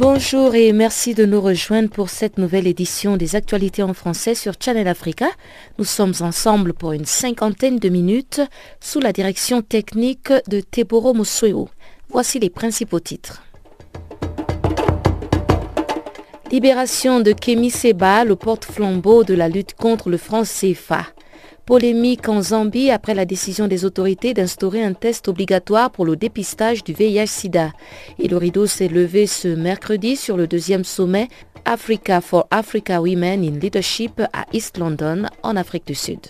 Bonjour et merci de nous rejoindre pour cette nouvelle édition des actualités en français sur Channel Africa. Nous sommes ensemble pour une cinquantaine de minutes sous la direction technique de Teboro Mosueo. Voici les principaux titres. Libération de Kemi Seba, le porte-flambeau de la lutte contre le franc CFA. Polémique en Zambie après la décision des autorités d'instaurer un test obligatoire pour le dépistage du VIH-Sida. Et le rideau s'est levé ce mercredi sur le deuxième sommet Africa for Africa Women in Leadership à East London, en Afrique du Sud.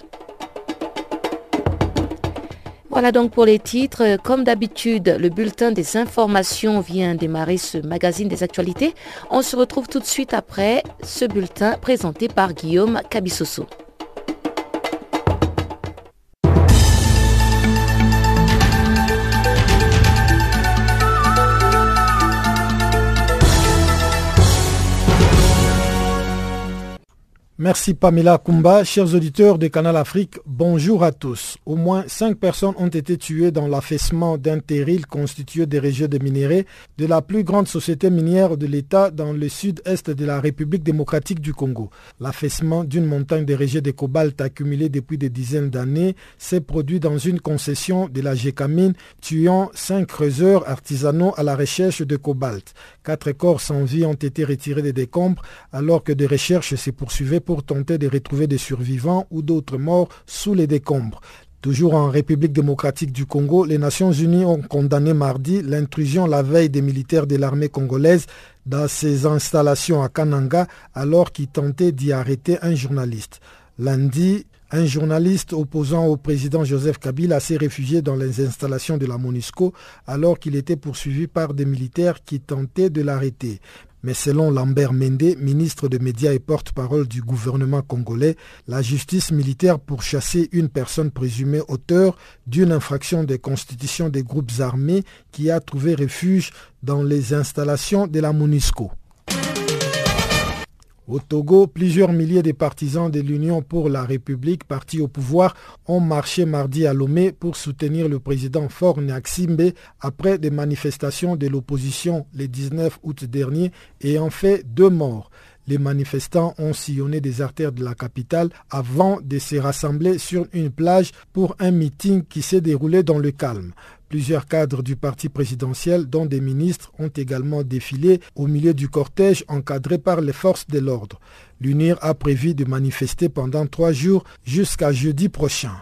Voilà donc pour les titres. Comme d'habitude, le bulletin des informations vient démarrer ce magazine des actualités. On se retrouve tout de suite après ce bulletin présenté par Guillaume Cabissoso. Merci Pamela Kumba. Chers auditeurs de Canal Afrique, bonjour à tous. Au moins cinq personnes ont été tuées dans l'affaissement d'un terril constitué des régions de minéraux de la plus grande société minière de l'État dans le sud-est de la République démocratique du Congo. L'affaissement d'une montagne de régions de cobalt accumulée depuis des dizaines d'années s'est produit dans une concession de la GECAMINE, tuant cinq creuseurs artisanaux à la recherche de cobalt. Quatre corps sans vie ont été retirés des décombres alors que des recherches se poursuivaient pour tenter de retrouver des survivants ou d'autres morts sous les décombres. Toujours en République démocratique du Congo, les Nations unies ont condamné mardi l'intrusion la veille des militaires de l'armée congolaise dans ses installations à Kananga alors qu'ils tentaient d'y arrêter un journaliste. Lundi, un journaliste opposant au président Joseph Kabila s'est réfugié dans les installations de la MONUSCO alors qu'il était poursuivi par des militaires qui tentaient de l'arrêter. Mais selon Lambert Mende, ministre des Médias et porte-parole du gouvernement congolais, la justice militaire pour une personne présumée auteur d'une infraction des constitutions des groupes armés qui a trouvé refuge dans les installations de la MONUSCO. Au Togo, plusieurs milliers de partisans de l'Union pour la République, partis au pouvoir, ont marché mardi à Lomé pour soutenir le président Faure Nyaximbe après des manifestations de l'opposition le 19 août dernier ayant fait deux morts. Les manifestants ont sillonné des artères de la capitale avant de se rassembler sur une plage pour un meeting qui s'est déroulé dans le calme. Plusieurs cadres du parti présidentiel, dont des ministres, ont également défilé au milieu du cortège encadré par les forces de l'ordre. L'UNIR a prévu de manifester pendant trois jours jusqu'à jeudi prochain.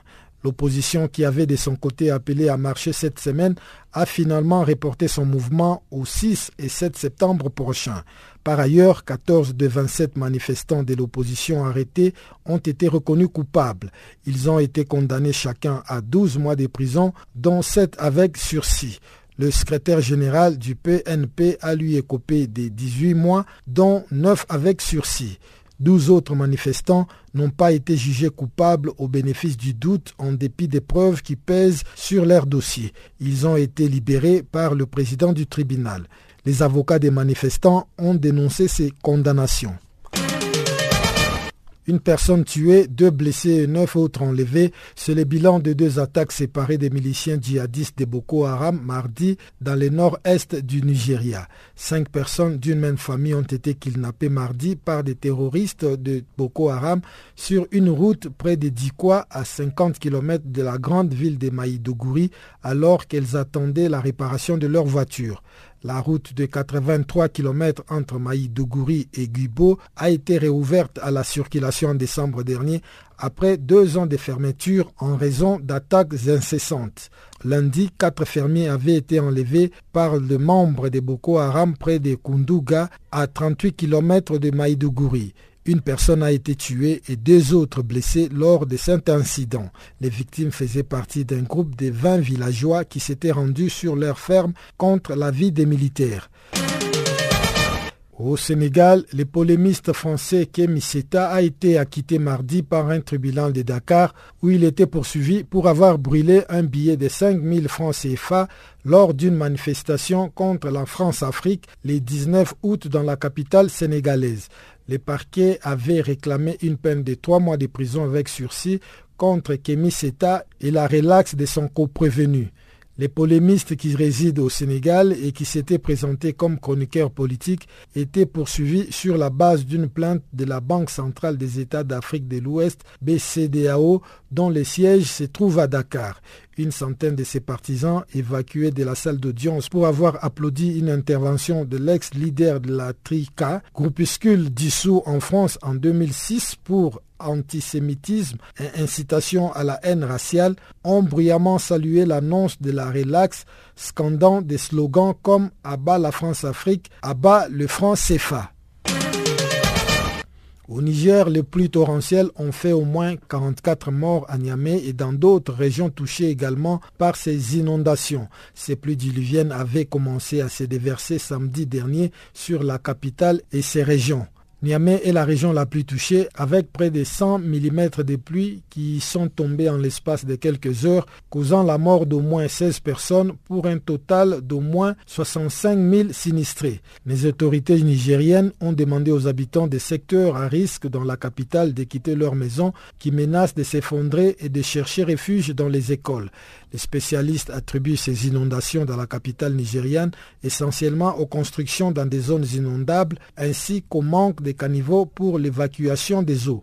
L'opposition qui avait de son côté appelé à marcher cette semaine a finalement reporté son mouvement au 6 et 7 septembre prochain. Par ailleurs, 14 des 27 manifestants de l'opposition arrêtés ont été reconnus coupables. Ils ont été condamnés chacun à 12 mois de prison, dont 7 avec sursis. Le secrétaire général du PNP a lui écopé des 18 mois, dont 9 avec sursis. 12 autres manifestants n'ont pas été jugés coupables au bénéfice du doute en dépit des preuves qui pèsent sur leur dossier. Ils ont été libérés par le président du tribunal. Les avocats des manifestants ont dénoncé ces condamnations. Une personne tuée, deux blessés et neuf autres enlevés, c'est le bilan de deux attaques séparées des miliciens djihadistes de Boko Haram mardi dans le nord-est du Nigeria. Cinq personnes d'une même famille ont été kidnappées mardi par des terroristes de Boko Haram sur une route près de Dikwa à 50 km de la grande ville de Maïdougouri alors qu'elles attendaient la réparation de leur voiture. La route de 83 km entre Maïdougouri et Guibo a été réouverte à la circulation en décembre dernier après deux ans de fermeture en raison d'attaques incessantes. Lundi, quatre fermiers avaient été enlevés par le membre de Boko Haram près de Kunduga à 38 km de Maïdougouri. Une personne a été tuée et deux autres blessés lors de cet incident. Les victimes faisaient partie d'un groupe de 20 villageois qui s'étaient rendus sur leur ferme contre l'avis des militaires. Au Sénégal, le polémiste français Kémy Seta a été acquitté mardi par un tribunal de Dakar où il était poursuivi pour avoir brûlé un billet de 5000 francs CFA lors d'une manifestation contre la France-Afrique le 19 août dans la capitale sénégalaise. Le parquet avait réclamé une peine de trois mois de prison avec sursis contre Kémy Seta et la relaxe de son co-prévenu. Les polémistes qui résident au Sénégal et qui s'étaient présentés comme chroniqueurs politiques étaient poursuivis sur la base d'une plainte de la Banque centrale des États d'Afrique de l'Ouest, BCDAO, dont le siège se trouve à Dakar. Une centaine de ses partisans évacués de la salle d'audience pour avoir applaudi une intervention de l'ex-leader de la TRICA, groupuscule dissous en France en 2006 pour antisémitisme et incitation à la haine raciale ont bruyamment salué l'annonce de la relax, scandant des slogans comme Abat la France-Afrique, Abat le franc CFA. Au Niger, les pluies torrentielles ont fait au moins 44 morts à Niamey et dans d'autres régions touchées également par ces inondations. Ces pluies diluviennes avaient commencé à se déverser samedi dernier sur la capitale et ses régions. Niamey est la région la plus touchée avec près de 100 mm de pluie qui sont tombés en l'espace de quelques heures, causant la mort d'au moins 16 personnes pour un total d'au moins 65 000 sinistrés. Les autorités nigériennes ont demandé aux habitants des secteurs à risque dans la capitale de quitter leurs maisons qui menacent de s'effondrer et de chercher refuge dans les écoles. Les spécialistes attribuent ces inondations dans la capitale nigériane essentiellement aux constructions dans des zones inondables ainsi qu'au manque de caniveaux pour l'évacuation des eaux.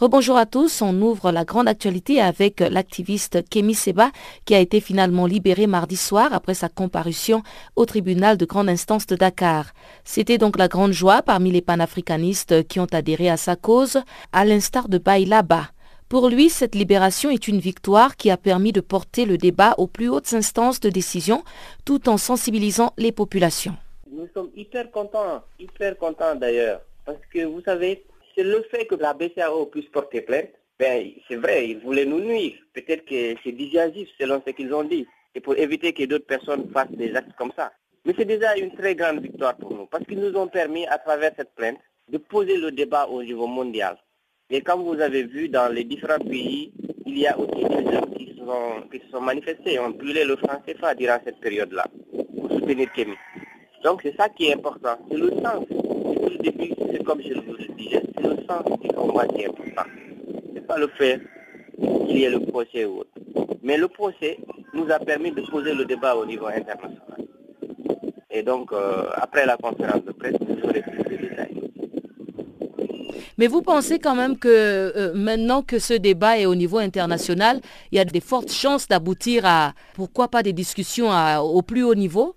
Rebonjour à tous, on ouvre la grande actualité avec l'activiste Kemi Seba qui a été finalement libéré mardi soir après sa comparution au tribunal de grande instance de Dakar. C'était donc la grande joie parmi les panafricanistes qui ont adhéré à sa cause, à l'instar de Bailaba. Pour lui, cette libération est une victoire qui a permis de porter le débat aux plus hautes instances de décision tout en sensibilisant les populations. Nous sommes hyper contents, hyper contents d'ailleurs, parce que vous savez, le fait que la BCAO puisse porter plainte. Ben, c'est vrai, ils voulaient nous nuire. Peut-être que c'est dissuasif selon ce qu'ils ont dit. Et pour éviter que d'autres personnes fassent des actes comme ça. Mais c'est déjà une très grande victoire pour nous. Parce qu'ils nous ont permis, à travers cette plainte, de poser le débat au niveau mondial. Et comme vous avez vu, dans les différents pays, il y a aussi des gens qui sont, se sont manifestés, ont brûlé le franc CFA durant cette période-là, pour soutenir Kémy. Donc c'est ça qui est important. C'est le sens. Depuis le début, comme je le disais, c'est le sens du combat qui est important. C'est pas le fait qu'il y ait le procès ou autre. Mais le procès nous a permis de poser le débat au niveau international. Et donc, euh, après la conférence de presse, vous aurez plus de détails. Mais vous pensez quand même que euh, maintenant que ce débat est au niveau international, il y a des fortes chances d'aboutir à, pourquoi pas, des discussions au plus haut niveau?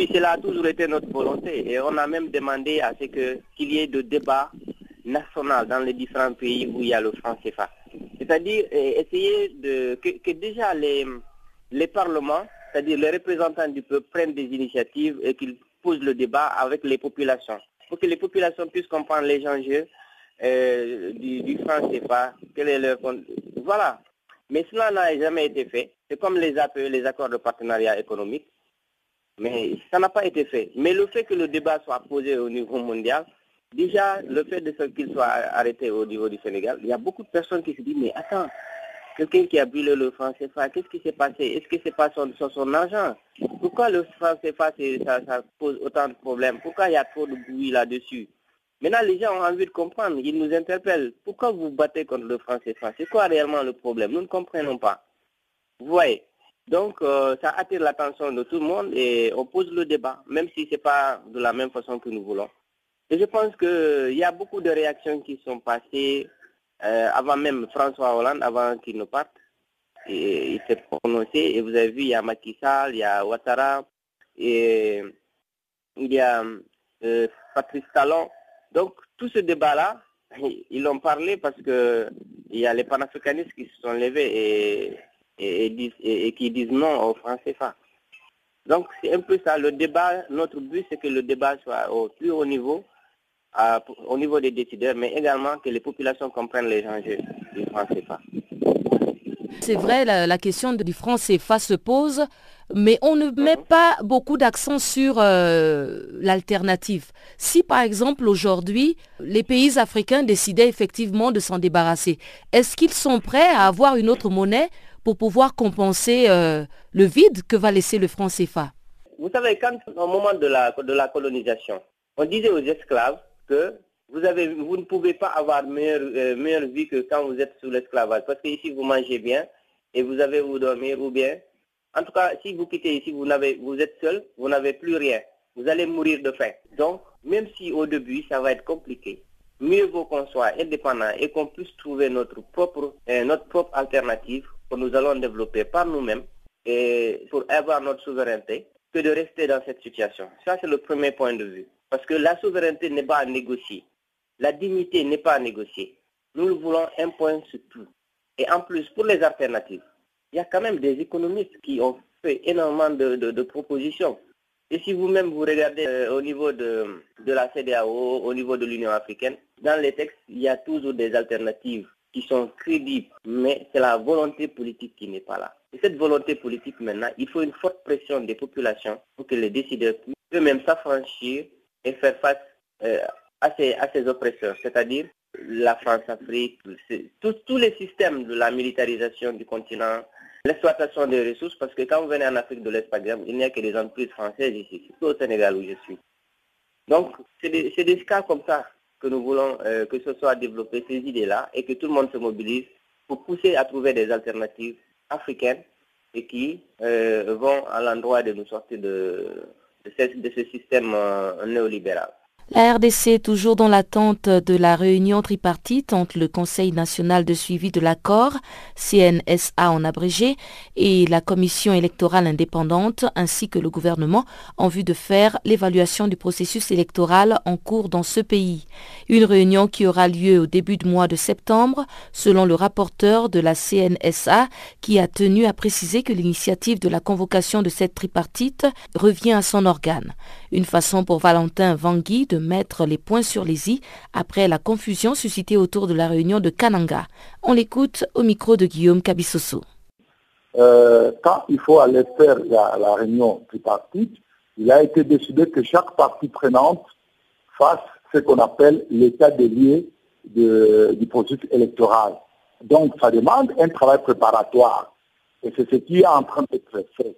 Oui, cela a toujours été notre volonté et on a même demandé à ce qu'il y ait de débats nationaux dans les différents pays où il y a le franc CFA. C'est-à-dire euh, essayer de que, déjà les, les parlements, c'est-à-dire les représentants du peuple prennent des initiatives et qu'ils posent le débat avec les populations pour que les populations puissent comprendre les enjeux euh, du, franc CFA, quel est leur voilà. Mais cela n'a jamais été fait. C'est comme les APE, les accords de partenariat économique. Mais ça n'a pas été fait. Mais le fait que le débat soit posé au niveau mondial, déjà, le fait de ce qu'il soit arrêté au niveau du Sénégal, il y a beaucoup de personnes qui se disent, mais attends, quelqu'un qui a brûlé le franc CFA, qu'est-ce qui s'est passé? Est-ce que c'est pas son, son, argent? Pourquoi le franc CFA, ça, ça pose autant de problèmes? Pourquoi il y a trop de bruit là-dessus? Maintenant, les gens ont envie de comprendre, ils nous interpellent. Pourquoi vous battez contre le franc CFA? C'est quoi réellement le problème? Nous ne comprenons pas. Vous voyez? Donc, euh, ça attire l'attention de tout le monde et on pose le débat, même si ce n'est pas de la même façon que nous voulons. Et je pense qu'il y a beaucoup de réactions qui sont passées euh, avant même François Hollande, avant qu'il ne parte. Et, il s'est prononcé et vous avez vu, il y a Macky Sall, il y a Ouattara, et il y a euh, Patrice Talon. Donc, tout ce débat-là, ils l'ont parlé parce que il y a les panafricanistes qui se sont levés et, et, qui disent non au franc CFA. Donc, c'est un peu ça. Le débat, notre but, c'est que le débat soit au plus haut niveau au niveau des décideurs, mais également que les populations comprennent les enjeux du franc CFA. C'est vrai, la, question du franc CFA se pose, mais on ne met mhm. pas beaucoup d'accent sur euh, l'alternative. Si par exemple aujourd'hui, les pays africains décidaient effectivement de s'en débarrasser, est-ce qu'ils sont prêts à avoir une autre monnaie pour pouvoir compenser euh, le vide que va laisser le franc CFA Vous savez, quand au moment de la, de la colonisation, on disait aux esclaves, que vous, avez, vous ne pouvez pas avoir meilleure, euh, meilleure vie que quand vous êtes sous l'esclavage. Parce que ici, vous mangez bien et vous avez où dormir ou bien. En tout cas, si vous quittez ici, vous, vous êtes seul, vous n'avez plus rien. Vous allez mourir de faim. Donc, même si au début, ça va être compliqué, mieux vaut qu'on soit indépendant et qu'on puisse trouver notre propre, euh, notre propre alternative que nous allons développer par nous-mêmes et pour avoir notre souveraineté que de rester dans cette situation. Ça, c'est le premier point de vue. Parce que la souveraineté n'est pas à négocier. La dignité n'est pas à négocier. Nous voulons un point sur tout. Et en plus, pour les alternatives, il y a quand même des économistes qui ont fait énormément de, propositions. Et si vous-même vous regardez euh, au niveau de, de la CDAO, au niveau de l'Union africaine, dans les textes, il y a toujours des alternatives qui sont crédibles, mais c'est la volonté politique qui n'est pas là. Et cette volonté politique maintenant, il faut une forte pression des populations pour que les décideurs puissent eux-mêmes s'affranchir et faire face euh, à, ces, à oppresseurs, c'est-à-dire la France-Afrique, tous les systèmes de la militarisation du continent, l'exploitation des ressources, parce que quand vous venez en Afrique de l'Est, par exemple, il n'y a que des entreprises françaises ici, surtout au Sénégal où je suis. Donc, c'est des, cas comme ça que nous voulons euh, que ce soit développé, ces idées-là, et que tout le monde se mobilise pour pousser à trouver des alternatives africaines et qui euh, vont à l'endroit de nous sortir de, de ce, système euh, néolibéral. La RDC toujours dans l'attente de la réunion tripartite entre le Conseil national de suivi de l'accord, CNSA en abrégé, et la Commission électorale indépendante, ainsi que le gouvernement, en vue de faire l'évaluation du processus électoral en cours dans ce pays. Une réunion qui aura lieu au début du mois de septembre, selon le rapporteur de la CNSA, qui a tenu à préciser que l'initiative de la convocation de cette tripartite revient à son organe. Une façon pour Valentin Vangui de mettre les points sur les i après la confusion suscitée autour de la réunion de Kananga. On l'écoute au micro de Guillaume Cabissoso. Euh, quand il faut aller faire la, réunion tripartite, il a été décidé que chaque partie prenante fasse ce qu'on appelle l'état des lieux du processus électoral. Donc, ça demande un travail préparatoire. Et c'est ce qui est en train d'être fait.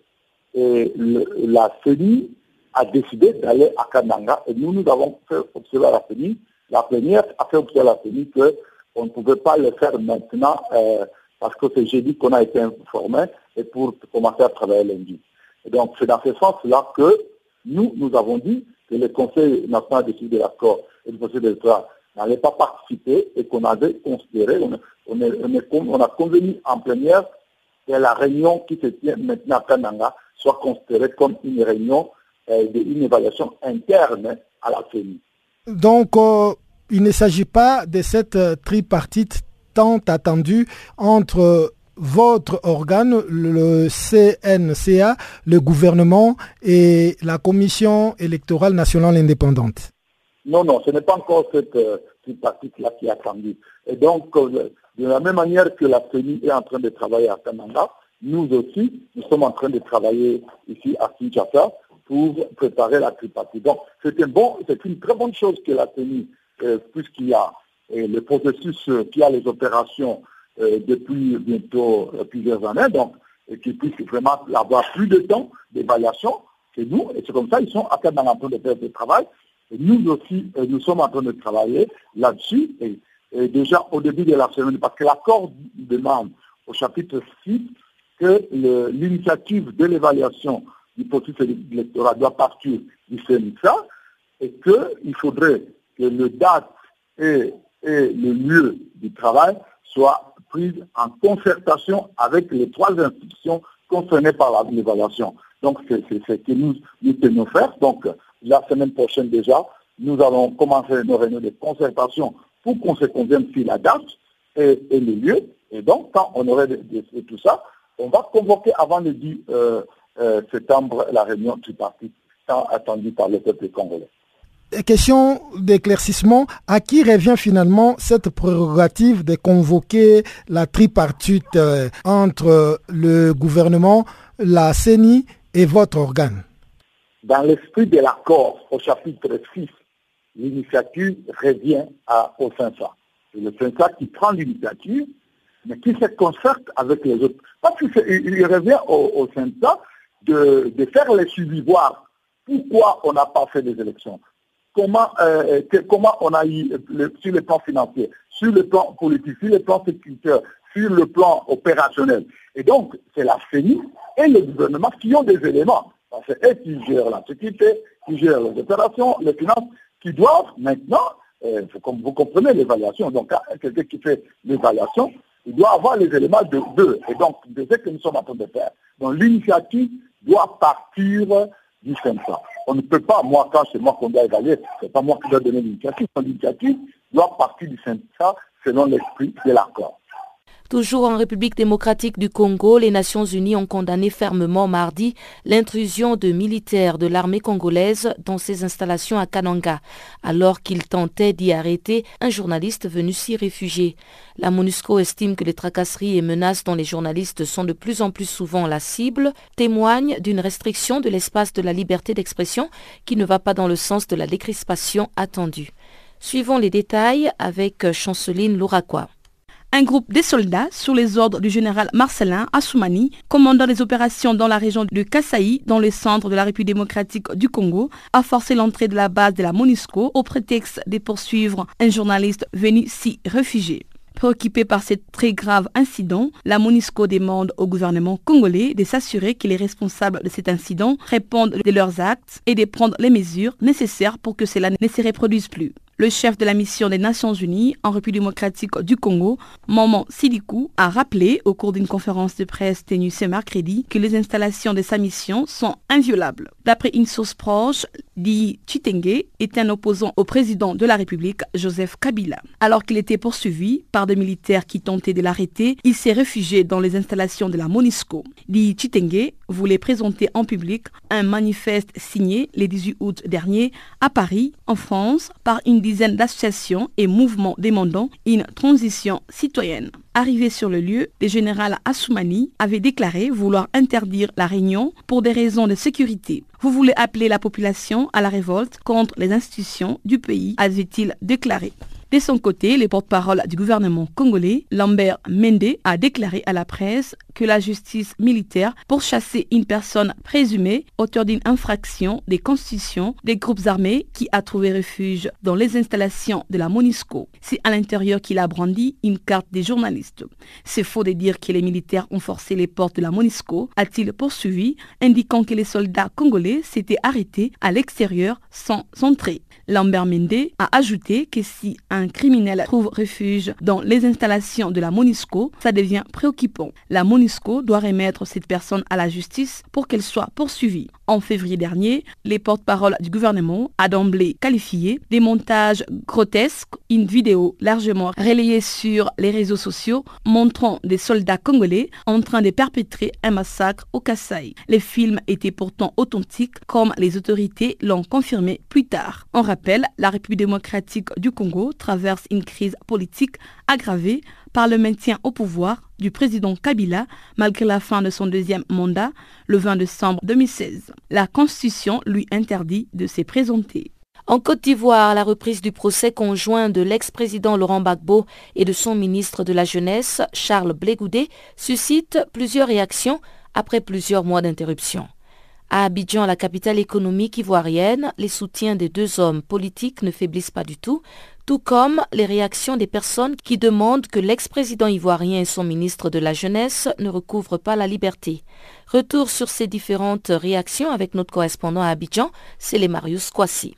Et la CENI a décidé d'aller à Kananga et nous, nous avons fait observer à la CENI, la première a fait observer à la CENI qu'on ne pouvait pas le faire maintenant euh, parce que c'est jeudi qu'on a été informé et pour commencer à travailler lundi. Et donc c'est dans ce sens-là que nous, nous avons dit que le Conseil national de de l'accord et le Conseil d'État n'allait pas participer et qu'on avait considéré, on, on, a convenu en première que la réunion qui se tient maintenant à Kananga soit considérée comme une réunion euh, une évaluation interne à la CENI. Donc, euh, il ne s'agit pas de cette euh, tripartite tant attendue entre votre organe, le CNCA, le gouvernement et la Commission électorale nationale indépendante Non, non, ce n'est pas encore cette tripartite-là qui est attendue. Et donc, de la même manière que la CENI est en train de travailler à Kananga, nous aussi, nous sommes en train de travailler ici à Kinshasa pour préparer la tripartite. Donc, c'est bon, une très bonne chose que la tenue, euh, puisqu'il y a le processus, euh, qui a les opérations depuis bientôt plusieurs années, donc qu'ils puissent vraiment avoir plus de temps d'évaluation. C'est nous, et c'est comme ça, ils sont à train en train de faire ce travail. Et nous aussi, nous sommes en train de travailler là-dessus. Et, déjà au début de la semaine, parce que l'accord demande au chapitre 6 que l'initiative de l'évaluation du processus électoral doit partir du CNSA et qu'il faudrait que le date et, le lieu du travail soient prises en concertation avec les trois institutions concernées par l'évaluation. Donc c'est ce que nous, nous tenons faire. Donc la semaine prochaine déjà, nous allons commencer nos réunions de concertation pour qu'on se convienne sur la date et, le lieu. Et donc, quand on aurait tout ça, on va convoquer avant le 10 euh, euh, septembre la réunion du parti tant attendue par le peuple congolais. Question d'éclaircissement, à qui revient finalement cette prérogative de convoquer la tripartite euh, entre le gouvernement, la CENI et votre organe? Dans l'esprit de l'accord au chapitre 6, l'initiative revient à, au CENSA. C'est le CENSA qui prend l'initiative, mais qui se concerte avec les autres. Parce qu'il revient au, au de, faire les suivis, voir pourquoi on n'a pas fait des élections, comment, euh, comment on a eu sur le plan financier, sur le plan politique, sur le plan sécuritaire, sur le plan opérationnel. Et donc, c'est la CENI et le gouvernement qui ont des éléments. C'est eux qui gèrent la sécurité, qui gèrent les opérations, les finances, qui doivent maintenant, euh, comme vous comprenez l'évaluation, donc quelqu'un qui fait l'évaluation, il doit avoir les éléments de deux. Et donc, de ce que nous sommes en train de faire. Donc, l'initiative doit partir du CENSA. On ne peut pas, moi, quand c'est moi qu'on doit évaluer, c'est pas moi qui dois donner l'initiative. L'initiative doit partir du CENSA selon l'esprit de l'accord. Toujours en République démocratique du Congo, les Nations unies ont condamné fermement mardi l'intrusion de militaires de l'armée congolaise dans ses installations à Kananga, alors qu'ils tentaient d'y arrêter un journaliste venu s'y réfugier. La MONUSCO estime que les tracasseries et menaces dont les journalistes sont de plus en plus souvent la cible témoignent d'une restriction de l'espace de la liberté d'expression qui ne va pas dans le sens de la décrispation attendue. Suivons les détails avec Chanceline Louraquois un groupe de soldats sous les ordres du général Marcelin Assoumani, commandant des opérations dans la région de Kasaï, dans le centre de la République démocratique du Congo, a forcé l'entrée de la base de la MONUSCO au prétexte de poursuivre un journaliste venu s'y réfugier. Préoccupé par ce très grave incident, la MONUSCO demande au gouvernement congolais de s'assurer que les responsables de cet incident répondent de leurs actes et de prendre les mesures nécessaires pour que cela ne se reproduise plus. Le chef de la mission des Nations Unies en République démocratique du Congo, Maman Sidikou, a rappelé au cours d'une conférence de presse tenue ce mercredi que les installations de sa mission sont inviolables. D'après une source proche, Di Chitenge est un opposant au président de la République, Joseph Kabila. Alors qu'il était poursuivi par des militaires qui tentaient de l'arrêter, il s'est réfugié dans les installations de la MONUSCO. Di Chitenge voulait présenter en public un manifeste signé le 18 août dernier à Paris, en France, par une dizaine d'associations et mouvements demandant une transition citoyenne. Arrivé sur le lieu, le général Assoumani avait déclaré vouloir interdire la réunion pour des raisons de sécurité. Vous voulez appeler la population à la révolte contre les institutions du pays, avait-il déclaré. De son côté, le porte-parole du gouvernement congolais, Lambert Mende, a déclaré à la presse que la justice militaire pour chasser une personne présumée auteur d'une infraction des constitutions des groupes armés qui a trouvé refuge dans les installations de la MONUSCO. C'est à l'intérieur qu'il a brandi une carte des journalistes. C'est faux de dire que les militaires ont forcé les portes de la MONUSCO, a-t-il poursuivi, indiquant que les soldats congolais s'étaient arrêtés à l'extérieur sans entrer. Lambert Mende a ajouté que si un criminel trouve refuge dans les installations de la MONUSCO, ça devient préoccupant. La MONUSCO doit remettre cette personne à la justice pour qu'elle soit poursuivie. En février dernier, les porte-paroles du gouvernement a d'emblée qualifié des montages grotesques une vidéo largement relayée sur les réseaux sociaux montrant des soldats congolais en train de perpétrer un massacre au Kassai. Les films étaient pourtant authentiques comme les autorités l'ont confirmé plus tard. La République démocratique du Congo traverse une crise politique aggravée par le maintien au pouvoir du président Kabila malgré la fin de son deuxième mandat le 20 décembre 2016. La Constitution lui interdit de se présenter. En Côte d'Ivoire, la reprise du procès conjoint de l'ex-président Laurent Gbagbo et de son ministre de la Jeunesse, Charles Blégoudet, suscite plusieurs réactions après plusieurs mois d'interruption. À Abidjan, la capitale économique ivoirienne, les soutiens des deux hommes politiques ne faiblissent pas du tout, tout comme les réactions des personnes qui demandent que l'ex-président ivoirien et son ministre de la Jeunesse ne recouvrent pas la liberté. Retour sur ces différentes réactions avec notre correspondant à Abidjan, c'est les Marius Kwasi.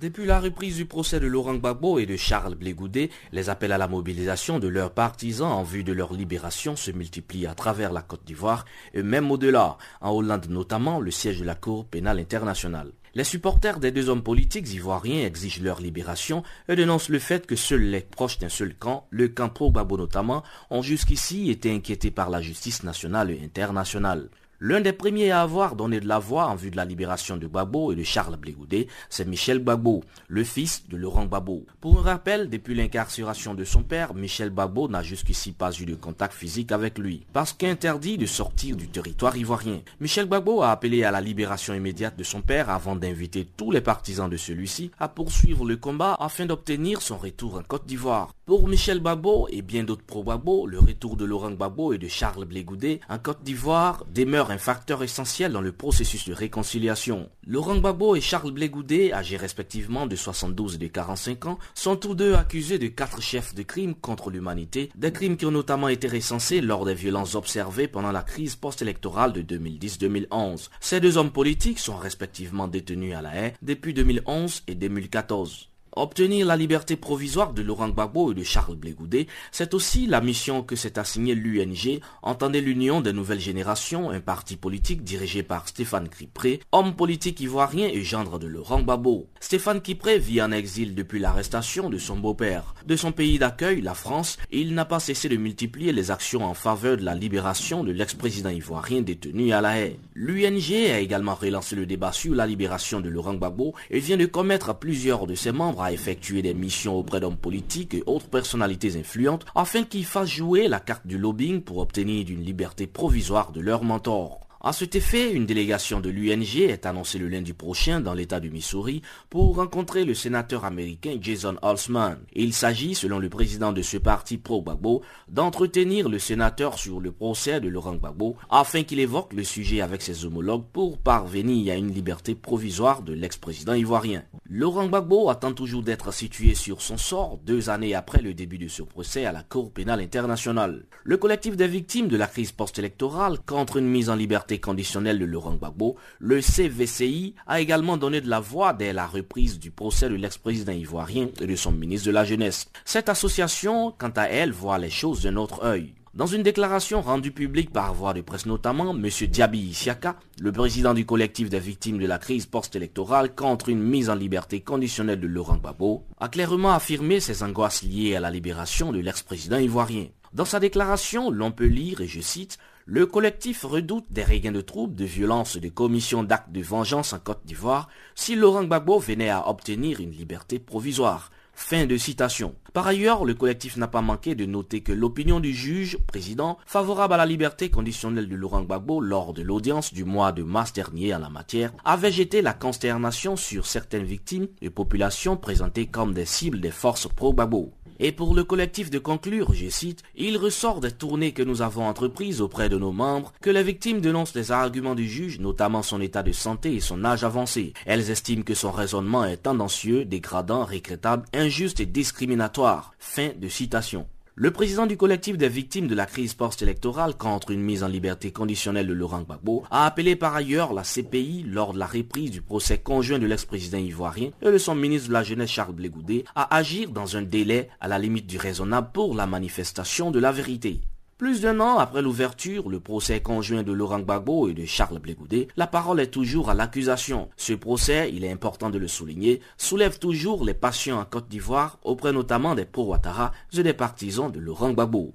Depuis la reprise du procès de Laurent Gbagbo et de Charles Blégoudet, les appels à la mobilisation de leurs partisans en vue de leur libération se multiplient à travers la Côte d'Ivoire et même au-delà, en Hollande notamment, le siège de la Cour pénale internationale. Les supporters des deux hommes politiques ivoiriens exigent leur libération et dénoncent le fait que seuls les proches d'un seul camp, le camp pro-Gbagbo notamment, ont jusqu'ici été inquiétés par la justice nationale et internationale. L'un des premiers à avoir donné de la voix en vue de la libération de Gbagbo et de Charles Blégoudet, c'est Michel Gbagbo, le fils de Laurent Gbagbo. Pour un rappel, depuis l'incarcération de son père, Michel Gbagbo n'a jusqu'ici pas eu de contact physique avec lui, parce qu'interdit de sortir du territoire ivoirien. Michel Gbagbo a appelé à la libération immédiate de son père avant d'inviter tous les partisans de celui-ci à poursuivre le combat afin d'obtenir son retour en Côte d'Ivoire. Pour Michel Gbagbo et bien d'autres pro-Gbagbo, le retour de Laurent Gbagbo et de Charles Blégoudet en Côte d'Ivoire demeure un facteur essentiel dans le processus de réconciliation. Laurent Gbagbo et Charles Blégoudet, âgés respectivement de 72 et de 45 ans, sont tous deux accusés de quatre chefs de crimes contre l'humanité, des crimes qui ont notamment été recensés lors des violences observées pendant la crise post-électorale de 2010-2011. Ces deux hommes politiques sont respectivement détenus à la haie depuis 2011 et 2014. Obtenir la liberté provisoire de Laurent Gbagbo et de Charles Blégoudet, c'est aussi la mission que s'est assignée l'UNG, entendait l'Union des nouvelles générations, un parti politique dirigé par Stéphane Kipré, homme politique ivoirien et gendre de Laurent Gbagbo. Stéphane Kipré vit en exil depuis l'arrestation de son beau-père. De son pays d'accueil, la France, il n'a pas cessé de multiplier les actions en faveur de la libération de l'ex-président ivoirien détenu à la haie. L'UNG a également relancé le débat sur la libération de Laurent Gbagbo et vient de commettre plusieurs de ses membres à effectuer des missions auprès d'hommes politiques et autres personnalités influentes afin qu'ils fassent jouer la carte du lobbying pour obtenir une liberté provisoire de leur mentor. À cet effet, une délégation de l'UNG est annoncée le lundi prochain dans l'État du Missouri pour rencontrer le sénateur américain Jason Halsman. Il s'agit, selon le président de ce parti pro-Gbagbo, d'entretenir le sénateur sur le procès de Laurent Gbagbo afin qu'il évoque le sujet avec ses homologues pour parvenir à une liberté provisoire de l'ex-président ivoirien. Laurent Gbagbo attend toujours d'être situé sur son sort deux années après le début de ce procès à la Cour pénale internationale. Le collectif des victimes de la crise post-électorale contre une mise en liberté conditionnel de Laurent Gbagbo, le CVCI a également donné de la voix dès la reprise du procès de l'ex-président ivoirien et de son ministre de la Jeunesse. Cette association, quant à elle, voit les choses d'un autre œil. Dans une déclaration rendue publique par voie de presse notamment, M. Diaby Isiaka, le président du collectif des victimes de la crise post-électorale contre une mise en liberté conditionnelle de Laurent Gbagbo, a clairement affirmé ses angoisses liées à la libération de l'ex-président ivoirien. Dans sa déclaration, l'on peut lire, et je cite, le collectif redoute des regains de troubles, de violences de commissions d'actes de vengeance en Côte d'Ivoire si Laurent Gbagbo venait à obtenir une liberté provisoire. Fin de citation. Par ailleurs, le collectif n'a pas manqué de noter que l'opinion du juge président favorable à la liberté conditionnelle de Laurent Gbagbo lors de l'audience du mois de mars dernier en la matière avait jeté la consternation sur certaines victimes et populations présentées comme des cibles des forces pro-Gbagbo. Et pour le collectif de conclure, je cite, il ressort des tournées que nous avons entreprises auprès de nos membres que les victimes dénoncent les arguments du juge, notamment son état de santé et son âge avancé. Elles estiment que son raisonnement est tendancieux, dégradant, regrettable, injuste et discriminatoire. Fin de citation. Le président du collectif des victimes de la crise post-électorale contre une mise en liberté conditionnelle de Laurent Gbagbo a appelé par ailleurs la CPI lors de la reprise du procès conjoint de l'ex-président ivoirien et de son ministre de la Jeunesse Charles Blégoudet à agir dans un délai à la limite du raisonnable pour la manifestation de la vérité. Plus d'un an après l'ouverture, le procès conjoint de Laurent Gbagbo et de Charles Blégoudet, la parole est toujours à l'accusation. Ce procès, il est important de le souligner, soulève toujours les passions en Côte d'Ivoire, auprès notamment des pro-Ouattara et des partisans de Laurent Gbagbo.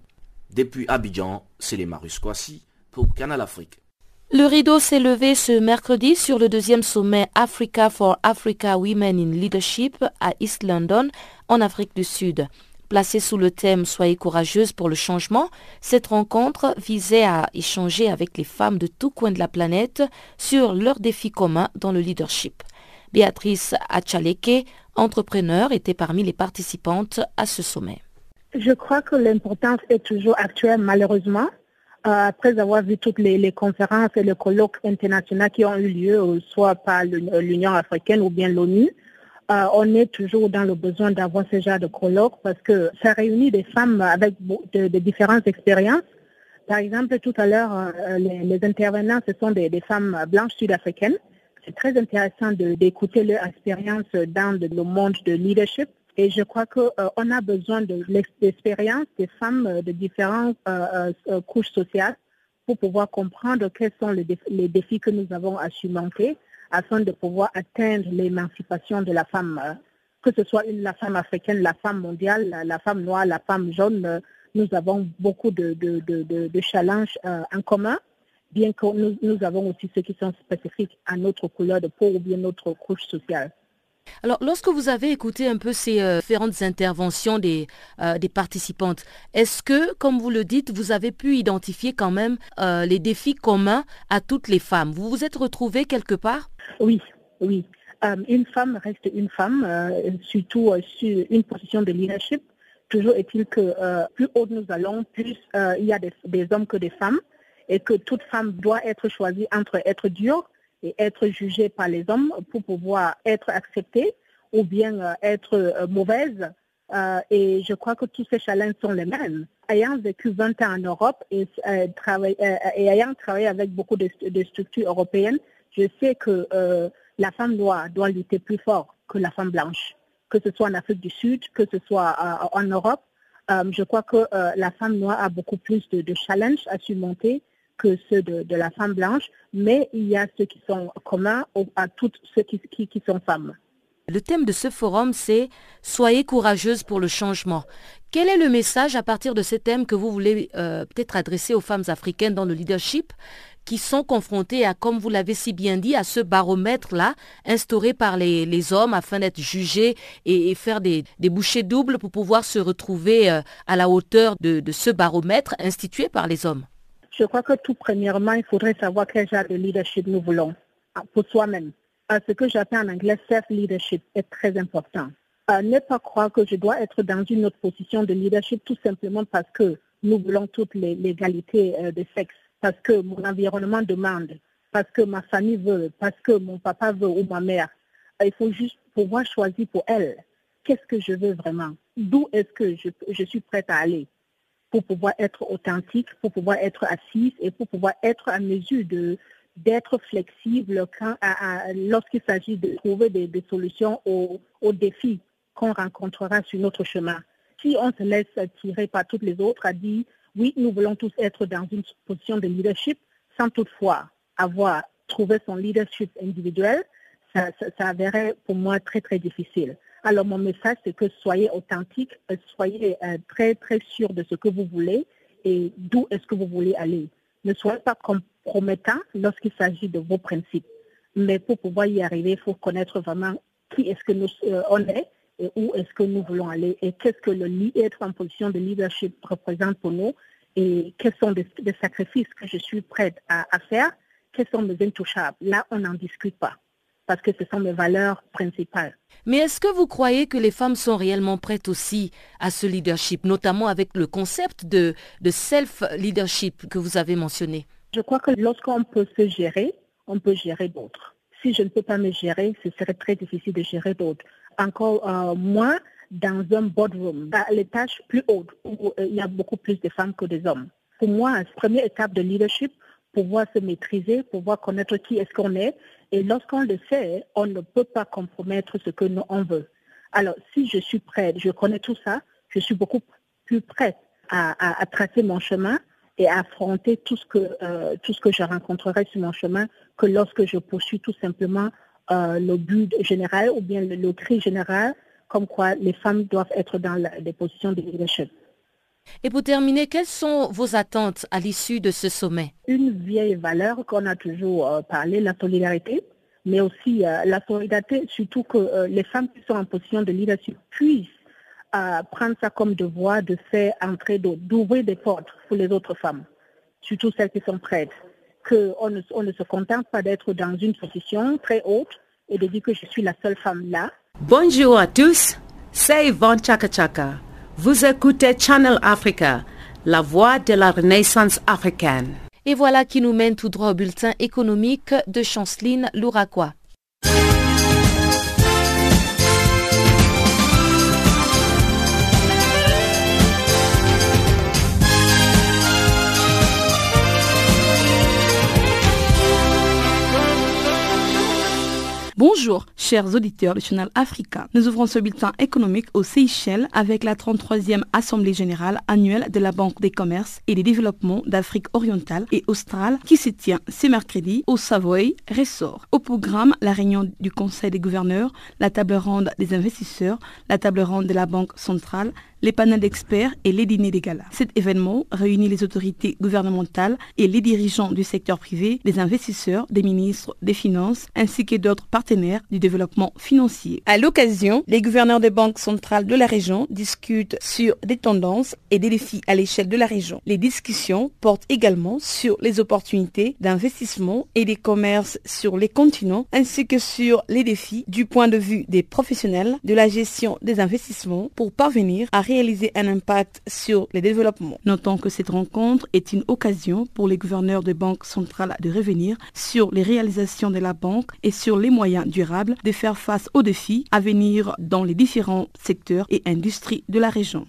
Depuis Abidjan, c'est les Marus pour Canal Afrique. Le rideau s'est levé ce mercredi sur le deuxième sommet Africa for Africa Women in Leadership à East London, en Afrique du Sud. Placée sous le thème Soyez courageuse pour le changement, cette rencontre visait à échanger avec les femmes de tous coins de la planète sur leurs défis communs dans le leadership. Béatrice Achaleke, entrepreneur, était parmi les participantes à ce sommet. Je crois que l'importance est toujours actuelle, malheureusement. Euh, après avoir vu toutes les, conférences et les colloques internationaux qui ont eu lieu, soit par l'Union africaine ou bien l'ONU, euh, on est toujours dans le besoin d'avoir ce genre de colloques parce que ça réunit des femmes avec de, différentes expériences. Par exemple, tout à l'heure, euh, les, intervenants, ce sont des, femmes blanches sud-africaines. C'est très intéressant d'écouter leur expérience dans le monde de leadership et je crois qu'on euh, a besoin de l'expérience des femmes de différentes couches sociales pour pouvoir comprendre quels sont les défis, que nous avons à surmonter afin de pouvoir atteindre l'émancipation de la femme, que ce soit la femme africaine, la femme mondiale, la, femme noire, la femme jaune. nous avons beaucoup de, challenges en commun, bien que nous, nous avons aussi ceux qui sont spécifiques à notre couleur de peau ou bien notre couche sociale. Alors, lorsque vous avez écouté un peu ces euh, différentes interventions des, euh, des participantes, est-ce que, comme vous le dites, vous avez pu identifier quand même euh, les défis communs à toutes les femmes? Vous vous êtes retrouvée quelque part? Oui, oui. une femme reste une femme, surtout sur une position de leadership. Toujours est-il que plus haut nous allons, plus il y a des, des hommes que des femmes et que toute femme doit être choisie entre être dure et être jugée par les hommes pour pouvoir être acceptée ou bien euh, être euh, mauvaise. Euh, et je crois que tous ces challenges sont les mêmes. Ayant vécu 20 ans en Europe et, ayant travaillé avec beaucoup de, structures européennes, je sais que la femme noire doit lutter plus fort que la femme blanche, que ce soit en Afrique du Sud, que ce soit en Europe. je crois que la femme noire a beaucoup plus de, de challenges à surmonter que ceux de, la femme blanche, mais il y a ceux qui sont communs à toutes ceux qui, sont femmes. Le thème de ce forum, c'est Soyez courageuse pour le changement. Quel est le message à partir de ce thème que vous voulez euh, peut-être adresser aux femmes africaines dans le leadership qui sont confrontées à, comme vous l'avez si bien dit, à ce baromètre-là instauré par les, hommes afin d'être jugés et, faire des, bouchées doubles pour pouvoir se retrouver euh, à la hauteur de ce baromètre institué par les hommes? Je crois que tout premièrement, il faudrait savoir quel genre de leadership nous voulons ah, pour soi-même. Euh, ce que j'appelle en anglais self-leadership est très important. Euh, ne pas croire que je dois être dans une autre position de leadership tout simplement parce que nous voulons toute l'égalité euh, de sexe, parce que mon environnement demande, parce que ma famille veut, parce que mon papa veut ou ma mère. il faut juste pouvoir choisir pour elle qu'est-ce que je veux vraiment, d'où est-ce que je suis prête à aller? Pour pouvoir être authentique, pour pouvoir être assise et pour pouvoir être à mesure de d'être flexible quand, lorsqu'il s'agit de trouver des, solutions aux, défis qu'on rencontrera sur notre chemin. Si on se laisse tirer par toutes les autres à dire oui, nous voulons tous être dans une position de leadership sans toutefois avoir trouvé son leadership individuel, ça, ça, ça pour moi très très difficile. Alors mon message, c'est que soyez authentique, euh, soyez euh, très très sûr de ce que vous voulez et d'où est-ce que vous voulez aller. Ne soyez pas compromettant lorsqu'il s'agit de vos principes. Mais pour pouvoir y arriver, il faut connaître vraiment qui est-ce que nous euh, on est et où est-ce que nous voulons aller et qu'est-ce que le être en position de leadership représente pour nous et quels sont les, sacrifices que je suis prête à, à faire, quels sont mes intouchables. Là, on n'en discute pas parce que ce sont mes valeurs principales. Mais est-ce que vous croyez que les femmes sont réellement prêtes aussi à ce leadership, notamment avec le concept de, de self-leadership que vous avez mentionné? Je crois que lorsqu'on peut se gérer, on peut gérer d'autres. Si je ne peux pas me gérer, ce serait très difficile de gérer d'autres. Encore euh, moins dans un boardroom, à les tâches plus hautes, où euh, il y a beaucoup plus de femmes que des hommes. Pour moi, la première étape de leadership, pouvoir se maîtriser, pouvoir connaître qui est-ce qu'on est. Et lorsqu'on le sait, on ne peut pas compromettre ce que nous on veut. Alors, si je suis prête, je connais tout ça, je suis beaucoup plus prête à, tracer mon chemin et à affronter tout ce que euh, tout ce que je rencontrerai sur mon chemin que lorsque je poursuis tout simplement euh, le but général ou bien le, cri général comme quoi les femmes doivent être dans les positions de leadership. Et pour terminer, quelles sont vos attentes à l'issue de ce sommet? Une vieille valeur qu'on a toujours euh, parlé, la solidarité, mais aussi euh, la solidarité, surtout que euh, les femmes qui sont en position de leadership puissent prendre ça comme devoir de faire entrer, d'ouvrir des portes pour les autres femmes, surtout celles qui sont prêtes. Qu'on ne, on ne se contente pas d'être dans une position très haute, et de dire que je suis la seule femme là. Bonjour à tous, c'est Yvonne Chaka Chaka. Vous écoutez Channel Africa, la voix de la renaissance africaine. Et voilà qui nous mène tout droit au bulletin économique de Chanceline Louraquois. Bonjour, chers auditeurs du Channel Africa. Nous ouvrons ce bulletin économique aux Seychelles avec la 33e Assemblée générale annuelle de la Banque des commerces et des développements d'Afrique orientale et australe qui se tient ce mercredi au Savoy Resort. Au programme, la réunion du Conseil des gouverneurs, la table ronde des investisseurs, la table ronde de la Banque centrale, les panels d'experts et les dîners des galas. Cet événement réunit les autorités gouvernementales et les dirigeants du secteur privé, les investisseurs, des ministres des Finances ainsi que d'autres partenaires du développement financier. À l'occasion, les gouverneurs des banques centrales de la région discutent sur des tendances et des défis à l'échelle de la région. Les discussions portent également sur les opportunités d'investissement et des commerces sur les continents ainsi que sur les défis du point de vue des professionnels de la gestion des investissements pour parvenir à un impact sur les développements. Notons que cette rencontre est une occasion pour les gouverneurs de banques centrales de revenir sur les réalisations de la banque et sur les moyens durables de faire face aux défis à venir dans les différents secteurs et industries de la région.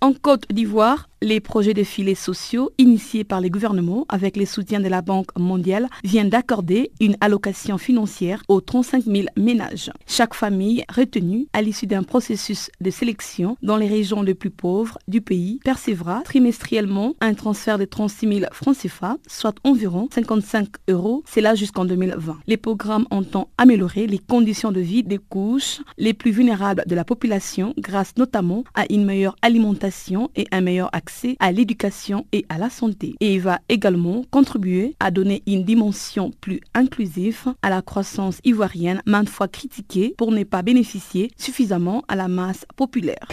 En Côte d'Ivoire, les projets de filets sociaux initiés par les gouvernements avec le soutien de la Banque mondiale viennent d'accorder une allocation financière aux 35 000 ménages. Chaque famille retenue à l'issue d'un processus de sélection dans les régions les plus pauvres du pays percevra trimestriellement un transfert de 36 000 francs CFA, soit environ 55 euros, c'est là jusqu'en 2020. Les programmes entendent améliorer les conditions de vie des couches les plus vulnérables de la population grâce notamment à une meilleure alimentation et un meilleur accès à l'éducation et à la santé. Et va également contribuer à donner une dimension plus inclusive à la croissance ivoirienne, maintes fois critiquée pour ne pas bénéficier suffisamment à la masse populaire.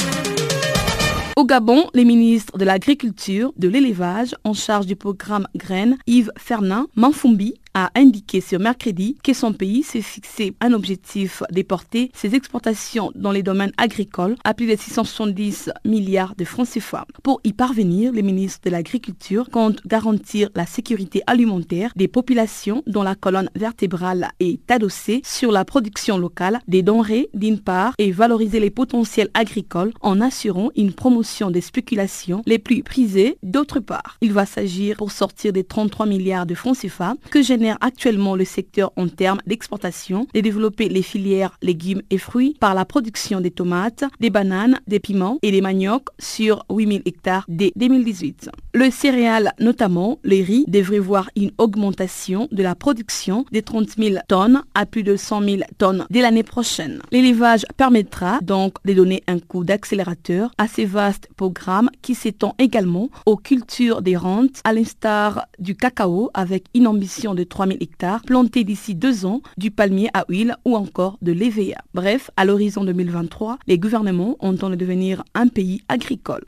Au Gabon, les ministres de l'Agriculture, de l'Élevage en charge du programme Graines, Yves Fernand Manfumbi, a indiqué ce mercredi que son pays s'est fixé un objectif de porter ses exportations dans les domaines agricoles à plus de 670 milliards de francs CFA. Pour y parvenir, le ministre de l'Agriculture compte garantir la sécurité alimentaire des populations dont la colonne vertébrale est adossée sur la production locale des denrées d'une part et valoriser les potentiels agricoles en assurant une promotion des spéculations les plus prisées d'autre part. Il va s'agir pour sortir des 33 milliards de francs CFA que génère actuellement le secteur en termes d'exportation, de développer les filières légumes et fruits par la production des tomates, des bananes, des piments et des maniocs sur 8000 hectares dès 2018. Le céréal, notamment le riz, devrait voir une augmentation de la production de 30 000 tonnes à plus de 100 000 tonnes dès l'année prochaine. L'élevage permettra donc de donner un coup d'accélérateur à ces vastes programmes qui s'étend également aux cultures des rentes, à l'instar du cacao avec une ambition de 3000 hectares plantés d'ici deux ans, du palmier à huile ou encore de l'EVA. Bref, à l'horizon 2023, les gouvernements entendent devenir un pays agricole.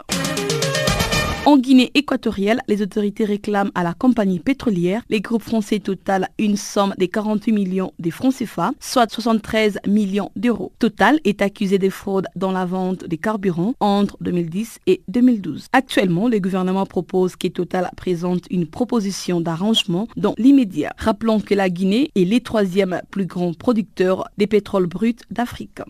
En Guinée équatoriale, les autorités réclament à la compagnie pétrolière, les groupes français Total, une somme de 48 millions de francs CFA, soit 73 millions d'euros. Total est accusé de fraude dans la vente des carburants entre 2010 et 2012. Actuellement, le gouvernement propose que Total présente une proposition d'arrangement dans l'immédiat. Rappelons que la Guinée est le troisième plus grand producteur de pétrole brut d'Afrique.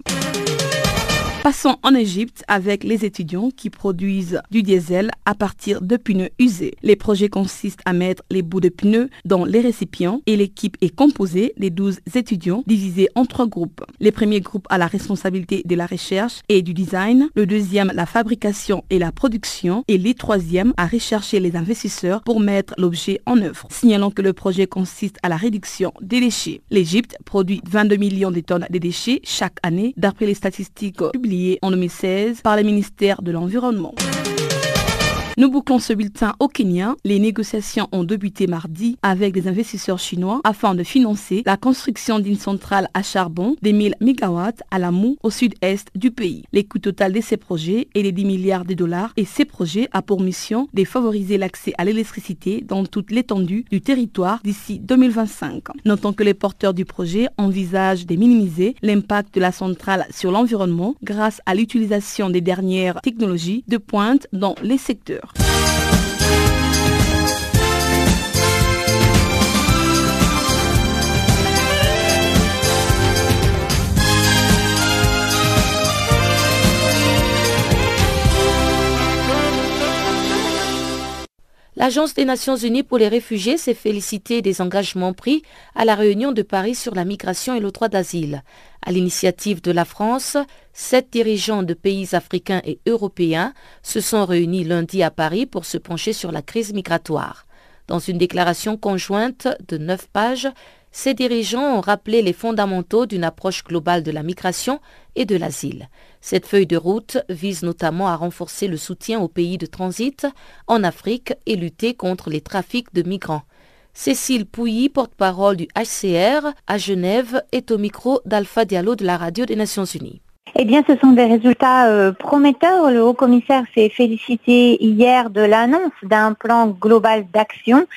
Passons en Égypte avec les étudiants qui produisent du diesel à partir de pneus usés. Les projets consistent à mettre les bouts de pneus dans les récipients et l'équipe est composée des 12 étudiants divisés en trois groupes. Les premiers groupes à la responsabilité de la recherche et du design, le deuxième la fabrication et la production et les troisièmes à rechercher les investisseurs pour mettre l'objet en œuvre. Signalons que le projet consiste à la réduction des déchets. L'Égypte produit 22 millions de tonnes de déchets chaque année d'après les statistiques publiées en 2016 par le ministère de l'Environnement. Nous bouclons ce bulletin au Kenya. Les négociations ont débuté mardi avec des investisseurs chinois afin de financer la construction d'une centrale à charbon des 1000 MW à Lamu, au sud-est du pays. Les coûts total de ces projets est de 10 milliards de dollars et ces projets a pour mission de favoriser l'accès à l'électricité dans toute l'étendue du territoire d'ici 2025. Notons que les porteurs du projet envisagent de minimiser l'impact de la centrale sur l'environnement grâce à l'utilisation des dernières technologies de pointe dans les secteurs. L'Agence des Nations Unies pour les réfugiés s'est félicitée des engagements pris à la réunion de Paris sur la migration et le droit d'asile. À l'initiative de la France, sept dirigeants de pays africains et européens se sont réunis lundi à Paris pour se pencher sur la crise migratoire. Dans une déclaration conjointe de neuf pages, ces dirigeants ont rappelé les fondamentaux d'une approche globale de la migration et de l'asile. Cette feuille de route vise notamment à renforcer le soutien aux pays de transit en Afrique et lutter contre les trafics de migrants. Cécile Pouilly, porte-parole du HCR à Genève, est au micro d'Alpha Diallo de la radio des Nations Unies. Eh bien, ce sont des résultats euh, prometteurs. Le haut commissaire s'est félicité hier de l'annonce d'un plan global d'action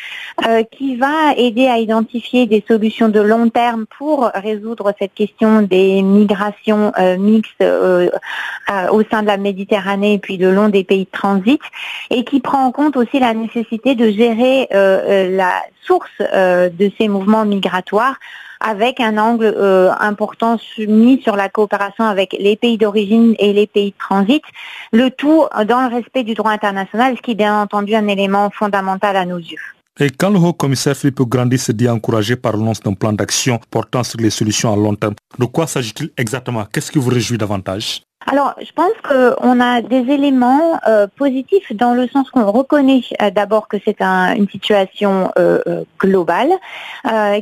euh, qui va aider à identifier des solutions de long terme pour résoudre cette question des migrations euh, mixtes au sein de la Méditerranée et puis le long des pays de transit et qui prend en compte aussi la nécessité de gérer la source de ces mouvements migratoires avec un angle euh, important mis sur la coopération avec les pays d'origine et les pays de transit, le tout dans le respect du droit international, ce qui est bien entendu un élément fondamental à nos yeux. Et quand le haut-commissaire Philippe Grandi se dit encouragé par l'annonce d'un plan d'action portant sur les solutions à long terme, de quoi s'agit-il exactement? Qu'est-ce qui vous réjouit davantage? Alors, je pense qu'on a des éléments euh, positifs dans le sens qu'on reconnaît euh, d'abord que c'est une situation euh, globale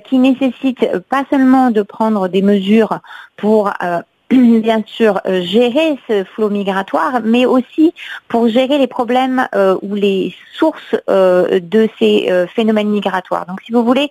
qui nécessite pas seulement de prendre des mesures pour bien sûr gérer ce flot migratoire, mais aussi pour gérer les problèmes ou les sources de ces phénomènes migratoires. Donc, si vous voulez,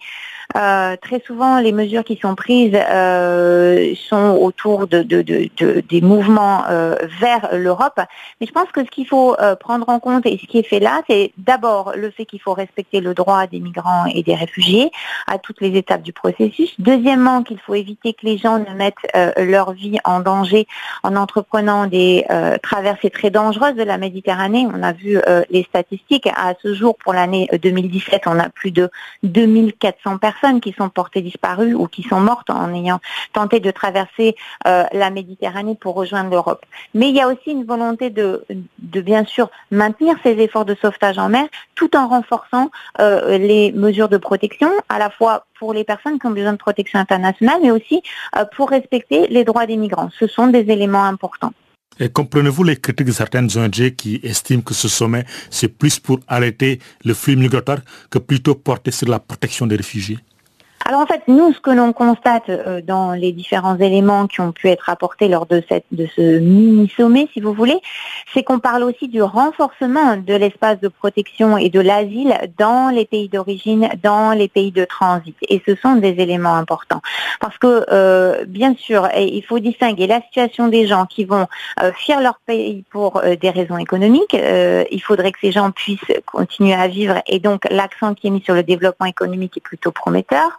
euh, très souvent, les mesures qui sont prises euh, sont autour de, des mouvements euh, vers l'Europe. Mais je pense que ce qu'il faut prendre en compte et ce qui est fait là, c'est d'abord le fait qu'il faut respecter le droit des migrants et des réfugiés à toutes les étapes du processus. Deuxièmement, qu'il faut éviter que les gens ne mettent leur vie en danger en entreprenant des traversées très dangereuses de la Méditerranée. On a vu les statistiques. À ce jour, pour l'année 2017, on a plus de 2400 personnes qui sont portées disparues ou qui sont mortes en ayant tenté de traverser euh, la Méditerranée pour rejoindre l'Europe. Mais il y a aussi une volonté de, bien sûr maintenir ces efforts de sauvetage en mer tout en renforçant euh, les mesures de protection, à la fois pour les personnes qui ont besoin de protection internationale, mais aussi euh, pour respecter les droits des migrants. Ce sont des éléments importants. Et comprenez-vous les critiques de certaines ONG qui estiment que ce sommet, c'est plus pour arrêter le flux migratoire que plutôt porter sur la protection des réfugiés? Alors en fait, nous, ce que l'on constate euh, dans les différents éléments qui ont pu être apportés lors de, cette, de ce mini-sommet, si vous voulez, c'est qu'on parle aussi du renforcement de l'espace de protection et de l'asile dans les pays d'origine, dans les pays de transit. Et ce sont des éléments importants. Parce que, euh, bien sûr, il faut distinguer la situation des gens qui vont euh, fuir leur pays pour des raisons économiques. il faudrait que ces gens puissent continuer à vivre et donc l'accent qui est mis sur le développement économique est plutôt prometteur.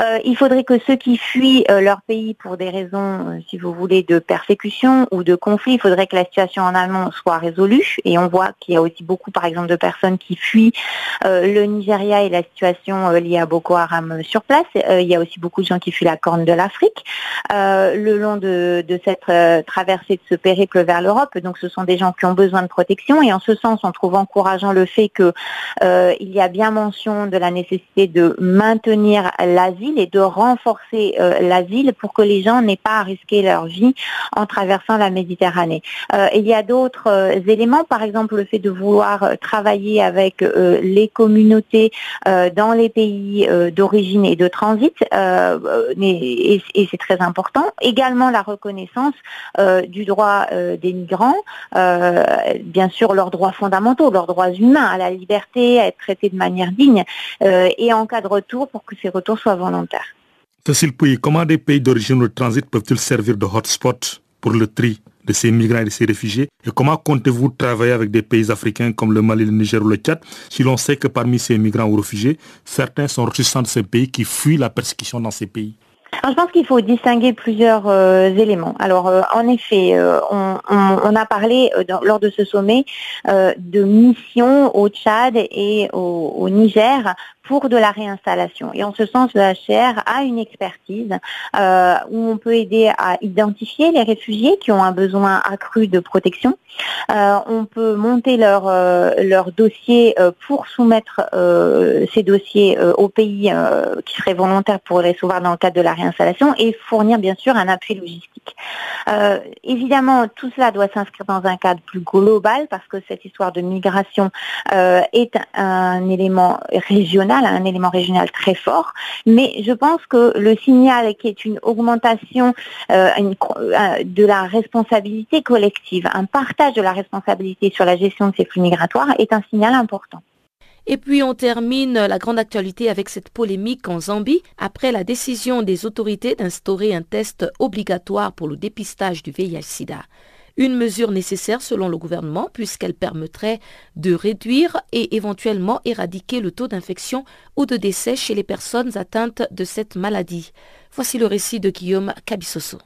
Euh, il faudrait que ceux qui fuient euh, leur pays pour des raisons, euh, si vous voulez, de persécution ou de conflit, il faudrait que la situation en allemand soit résolue. Et on voit qu'il y a aussi beaucoup, par exemple, de personnes qui fuient le Nigeria et la situation liée à Boko Haram sur place. il y a aussi beaucoup de gens qui fuient la Corne de l'Afrique le long de, cette traversée de ce périple vers l'Europe. Donc ce sont des gens qui ont besoin de protection. Et en ce sens, on trouve encourageant le fait qu'il y a bien mention de la nécessité de maintenir l'asile et de renforcer l'asile pour que les gens n'aient pas à risquer leur vie en traversant la Méditerranée. il y a d'autres éléments, par exemple le fait de vouloir travailler avec les communautés dans les pays d'origine et de transit, et, et c'est très important. Également la reconnaissance du droit des migrants, bien sûr leurs droits fondamentaux, leurs droits humains, à la liberté, à être traités de manière digne, et en cas de retour pour que ces retours soient volontaires. Cécile Pouy, comment des pays d'origine ou de transit peuvent-ils servir de hotspot pour le tri de ces migrants et de ces réfugiés? Et comment comptez-vous travailler avec des pays africains comme le Mali, le Niger ou le Tchad si l'on sait que parmi ces migrants ou réfugiés, certains sont ressortissants de ces pays qui fuient la persécution dans ces pays? Je pense qu'il faut distinguer plusieurs euh, éléments. Alors, euh, en effet, euh, on, a parlé lors de ce sommet de missions au Tchad et au Niger pour de la réinstallation. Et en ce sens, le HCR a une expertise euh, où on peut aider à identifier les réfugiés qui ont un besoin accru de protection. Euh, on peut monter leur, euh, leur dossier pour soumettre ces dossiers aux pays qui seraient volontaires pour les sauver dans le cadre de la réinstallation et fournir bien sûr un appui logistique. évidemment, tout cela doit s'inscrire dans un cadre plus global parce que cette histoire de migration est un élément régional un élément régional très fort, mais je pense que le signal qui est une augmentation euh, euh, de la responsabilité collective, un partage de la responsabilité sur la gestion de ces flux migratoires est un signal important. Et puis on termine la grande actualité avec cette polémique en Zambie après la décision des autorités d'instaurer un test obligatoire pour le dépistage du VIH-Sida. Une mesure nécessaire selon le gouvernement puisqu'elle permettrait de réduire et éventuellement éradiquer le taux d'infection ou de décès chez les personnes atteintes de cette maladie. Voici le récit de Guillaume Cabissoso.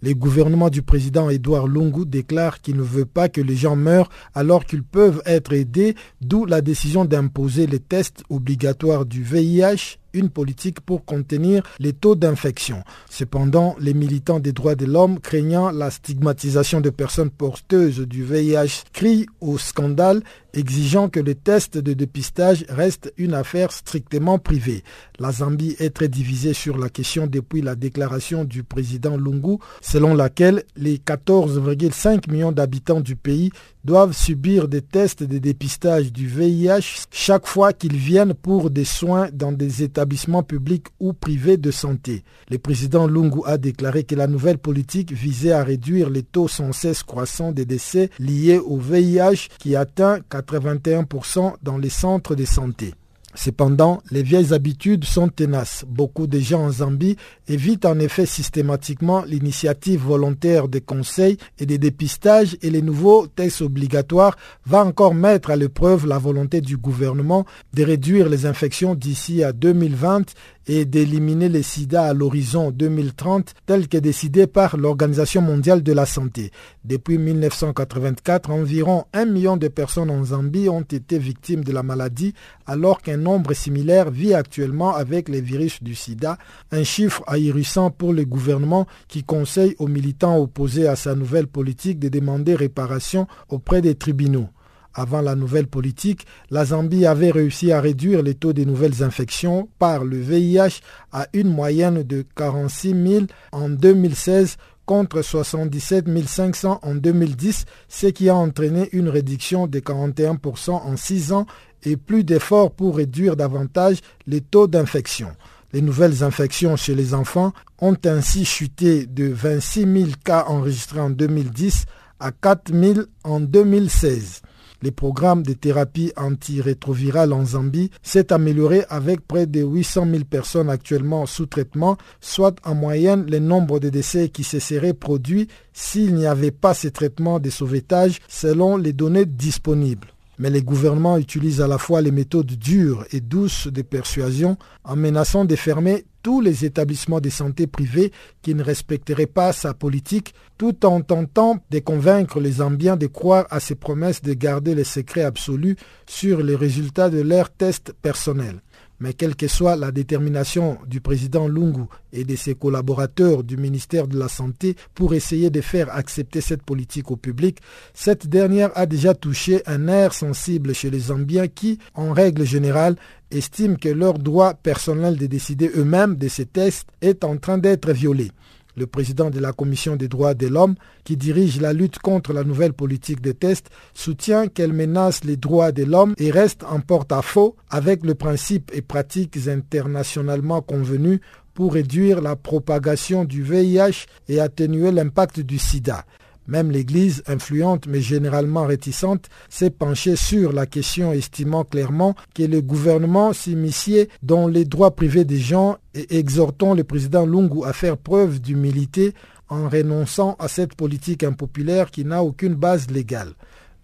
Le gouvernement du président Edouard Lungu déclare qu'il ne veut pas que les gens meurent alors qu'ils peuvent être aidés, d'où la décision d'imposer les tests obligatoires du VIH une politique pour contenir les taux d'infection. Cependant, les militants des droits de l'homme, craignant la stigmatisation de personnes porteuses du VIH, crient au scandale, exigeant que les tests de dépistage restent une affaire strictement privée. La Zambie est très divisée sur la question depuis la déclaration du président Lungu, selon laquelle les 14,5 millions d'habitants du pays doivent subir des tests de dépistage du VIH chaque fois qu'ils viennent pour des soins dans des établissements publics ou privés de santé. Le président Lungu a déclaré que la nouvelle politique visait à réduire les taux sans cesse croissants des décès liés au VIH qui atteint 81% dans les centres de santé. Cependant, les vieilles habitudes sont tenaces. Beaucoup de gens en Zambie évitent en effet systématiquement l'initiative volontaire des conseils et des dépistages et les nouveaux tests obligatoires va encore mettre à l'épreuve la volonté du gouvernement de réduire les infections d'ici à 2020 et d'éliminer les sida à l'horizon 2030 tel que décidé par l'Organisation mondiale de la santé. Depuis 1984, environ un million de personnes en Zambie ont été victimes de la maladie alors qu'un nombre similaire vit actuellement avec les virus du sida, un chiffre ahurissant pour le gouvernement qui conseille aux militants opposés à sa nouvelle politique de demander réparation auprès des tribunaux. Avant la nouvelle politique, la Zambie avait réussi à réduire les taux des nouvelles infections par le VIH à une moyenne de 46 000 en 2016 contre 77 500 en 2010, ce qui a entraîné une réduction de 41% en 6 ans et plus d'efforts pour réduire davantage les taux d'infection. Les nouvelles infections chez les enfants ont ainsi chuté de 26 000 cas enregistrés en 2010 à 4 000 en 2016 les programmes de thérapie antirétrovirale en Zambie s'est amélioré avec près de 800 000 personnes actuellement sous traitement, soit en moyenne le nombre de décès qui se seraient produits s'il n'y avait pas ces traitements de sauvetage selon les données disponibles. Mais les gouvernements utilisent à la fois les méthodes dures et douces de persuasion en menaçant de fermer tous les établissements de santé privés qui ne respecteraient pas sa politique, tout en tentant de convaincre les Zambiens de croire à ses promesses de garder les secrets absolus sur les résultats de leurs tests personnels. Mais quelle que soit la détermination du président Lungu et de ses collaborateurs du ministère de la Santé pour essayer de faire accepter cette politique au public, cette dernière a déjà touché un air sensible chez les Zambiens qui, en règle générale, estiment que leur droit personnel de décider eux-mêmes de ces tests est en train d'être violé le président de la Commission des droits de l'homme, qui dirige la lutte contre la nouvelle politique des tests, soutient qu'elle menace les droits de l'homme et reste en porte-à-faux avec le principe et pratiques internationalement convenus pour réduire la propagation du VIH et atténuer l'impact du sida. Même l'Église, influente mais généralement réticente, s'est penchée sur la question, estimant clairement que le gouvernement s'immisciait dans les droits privés des gens et exhortant le président Lungu à faire preuve d'humilité en renonçant à cette politique impopulaire qui n'a aucune base légale.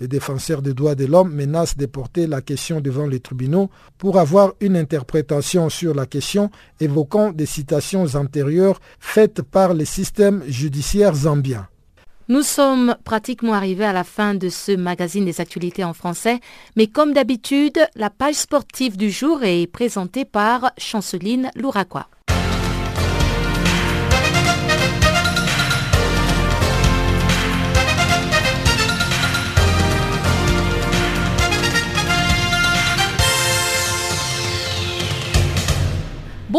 Les défenseurs des droits de l'homme menacent de porter la question devant les tribunaux pour avoir une interprétation sur la question évoquant des citations antérieures faites par les systèmes judiciaires zambiens. Nous sommes pratiquement arrivés à la fin de ce magazine des actualités en français, mais comme d'habitude, la page sportive du jour est présentée par Chanceline Louraquois.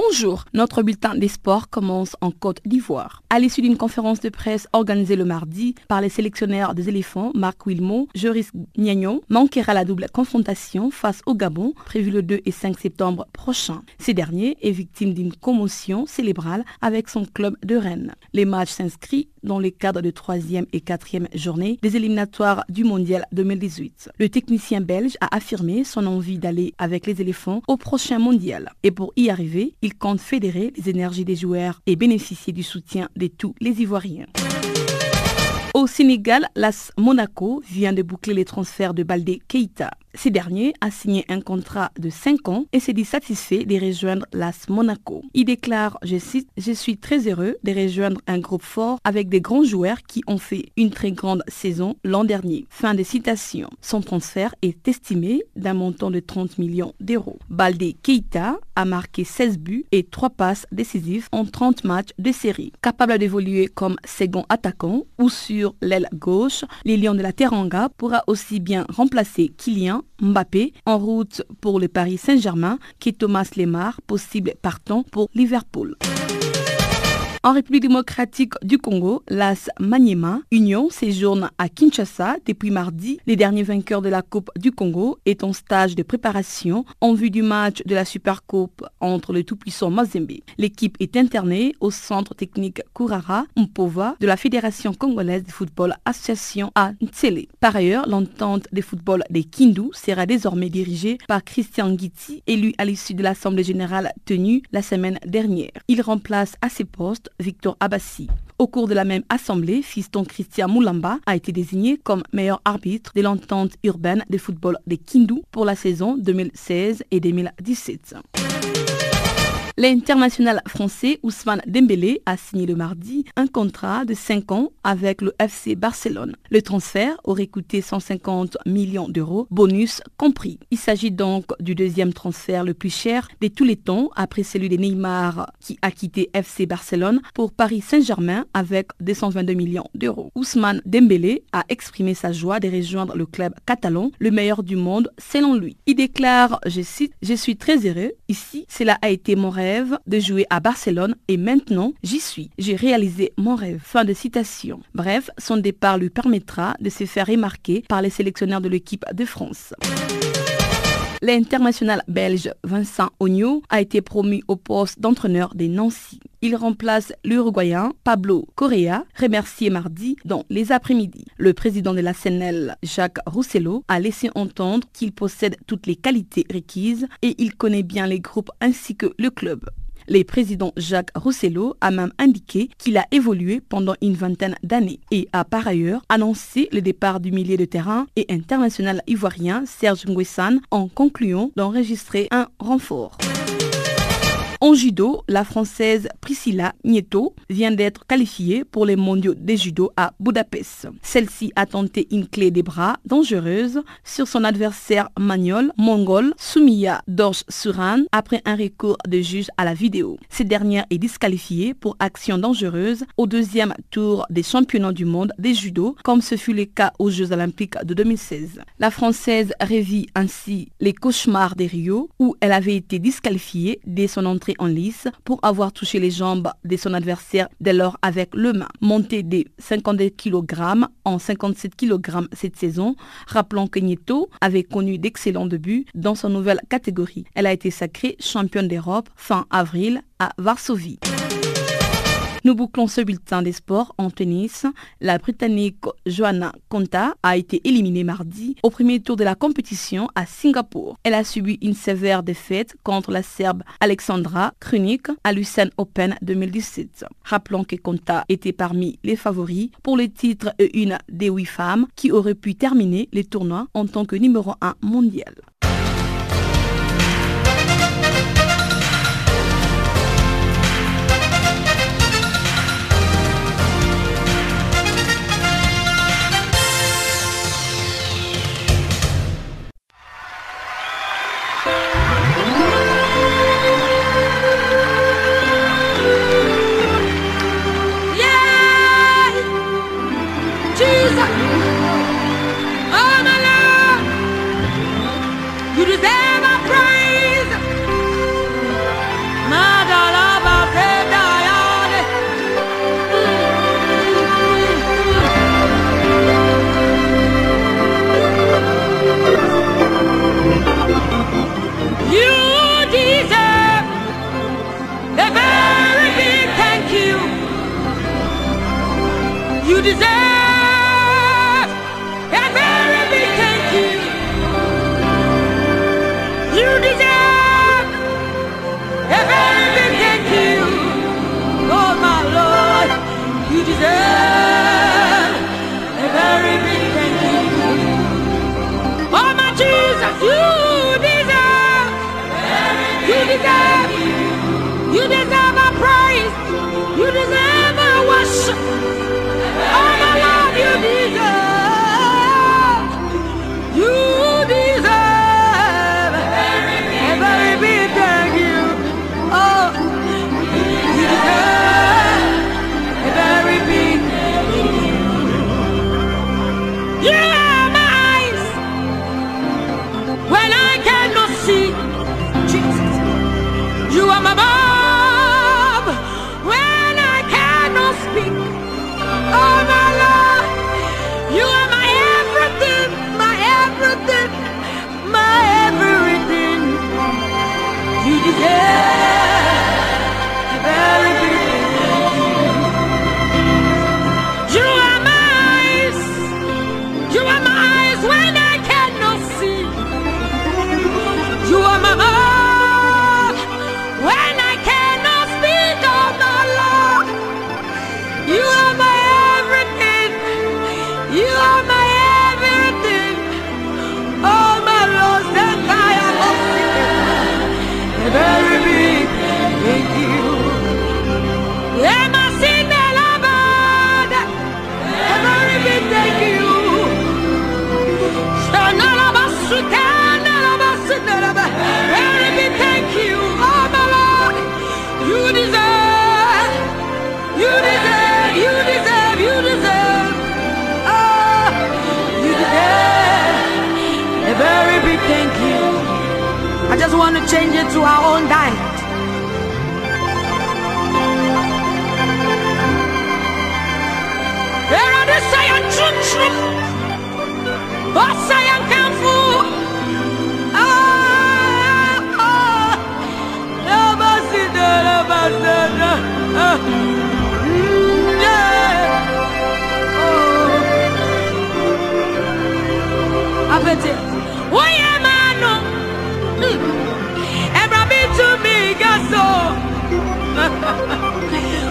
Bonjour, notre bulletin des sports commence en Côte d'Ivoire. À l'issue d'une conférence de presse organisée le mardi par les sélectionneurs des éléphants, Marc Wilmot, Joris Gnagnon, manquera la double confrontation face au Gabon, prévue le 2 et 5 septembre prochain. Ce dernier est victime d'une commotion cérébrale avec son club de Rennes. Les matchs s'inscrivent dans le cadre de troisième et quatrième journée des éliminatoires du Mondial 2018. Le technicien belge a affirmé son envie d'aller avec les éléphants au prochain Mondial. Et pour y arriver, il compte fédérer les énergies des joueurs et bénéficier du soutien de tous les Ivoiriens. Au Sénégal, l'AS Monaco vient de boucler les transferts de Baldé Keita. Ce dernier a signé un contrat de 5 ans et s'est dit satisfait de rejoindre l'AS Monaco. Il déclare, je cite, Je suis très heureux de rejoindre un groupe fort avec des grands joueurs qui ont fait une très grande saison l'an dernier. Fin de citation. Son transfert est estimé d'un montant de 30 millions d'euros. Baldé Keita a marqué 16 buts et 3 passes décisives en 30 matchs de série. Capable d'évoluer comme second attaquant ou sur l'aile gauche, les Lions de la Teranga pourra aussi bien remplacer Kylian Mbappé en route pour le Paris Saint-Germain qui est Thomas Lemar, possible partant pour Liverpool. En République démocratique du Congo, l'AS Maniema Union séjourne à Kinshasa depuis mardi. Les derniers vainqueurs de la Coupe du Congo est en stage de préparation en vue du match de la Super Coupe entre le tout-puissant Mazembe. L'équipe est internée au centre technique Kourara Mpova de la Fédération congolaise de football Association à Ntsele. Par ailleurs, l'entente de football des Kindu sera désormais dirigée par Christian Guitti, élu à l'issue de l'Assemblée générale tenue la semaine dernière. Il remplace à ses postes Victor Abbassi. Au cours de la même assemblée, fiston Christian Moulamba a été désigné comme meilleur arbitre de l'entente urbaine de football des Kindu pour la saison 2016 et 2017. L'international français Ousmane Dembélé a signé le mardi un contrat de 5 ans avec le FC Barcelone. Le transfert aurait coûté 150 millions d'euros, bonus compris. Il s'agit donc du deuxième transfert le plus cher de tous les temps après celui de Neymar qui a quitté FC Barcelone pour Paris Saint-Germain avec 222 millions d'euros. Ousmane Dembélé a exprimé sa joie de rejoindre le club catalan, le meilleur du monde selon lui. Il déclare, je cite, Je suis très heureux. Ici, cela a été mon rêve de jouer à Barcelone et maintenant j'y suis. J'ai réalisé mon rêve. Fin de citation. Bref, son départ lui permettra de se faire remarquer par les sélectionneurs de l'équipe de France. L'international belge Vincent Ogno a été promu au poste d'entraîneur des Nancy. Il remplace l'Uruguayen Pablo Correa, remercié mardi dans les après-midi. Le président de la CNL, Jacques Roussello, a laissé entendre qu'il possède toutes les qualités requises et il connaît bien les groupes ainsi que le club. Le président Jacques Roussello a même indiqué qu'il a évolué pendant une vingtaine d'années et a par ailleurs annoncé le départ du milieu de terrain et international ivoirien Serge Nguessan en concluant d'enregistrer un renfort. En judo, la Française Priscilla Nieto vient d'être qualifiée pour les mondiaux des judo à Budapest. Celle-ci a tenté une clé des bras dangereuse sur son adversaire magnol mongol Soumiya Dorj Suran après un recours de juge à la vidéo. Cette dernière est disqualifiée pour action dangereuse au deuxième tour des championnats du monde des judo, comme ce fut le cas aux Jeux olympiques de 2016. La Française revit ainsi les cauchemars des Rio, où elle avait été disqualifiée dès son entrée en lice pour avoir touché les jambes de son adversaire dès lors avec le main. Montée des 52 kg en 57 kg cette saison, rappelant que Nieto avait connu d'excellents débuts dans sa nouvelle catégorie. Elle a été sacrée championne d'Europe fin avril à Varsovie. Nous bouclons ce bulletin des sports en tennis. La Britannique Joanna Konta a été éliminée mardi au premier tour de la compétition à Singapour. Elle a subi une sévère défaite contre la Serbe Alexandra Krunik à l'USAN Open 2017. Rappelons que Konta était parmi les favoris pour le titre et une des huit femmes qui auraient pu terminer les tournois en tant que numéro 1 mondial. You deserve, you deserve, you deserve. Ah, you deserve a very big thank you. I just want to change it to our own diet. There are the Sayan ah, Chun Chun. Oh, Sayan Kung Ah, ah. ah. Namaste, namaste.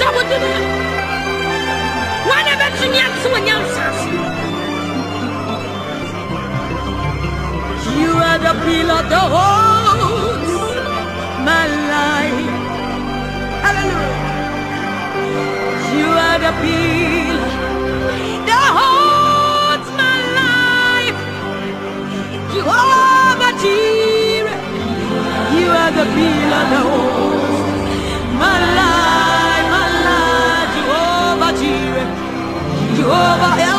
Chawudyny! One the You are the pillar that holds my life. Hallelujah. You are the pillar that holds my life. You are the tear. You are the pillar that holds. شو بقى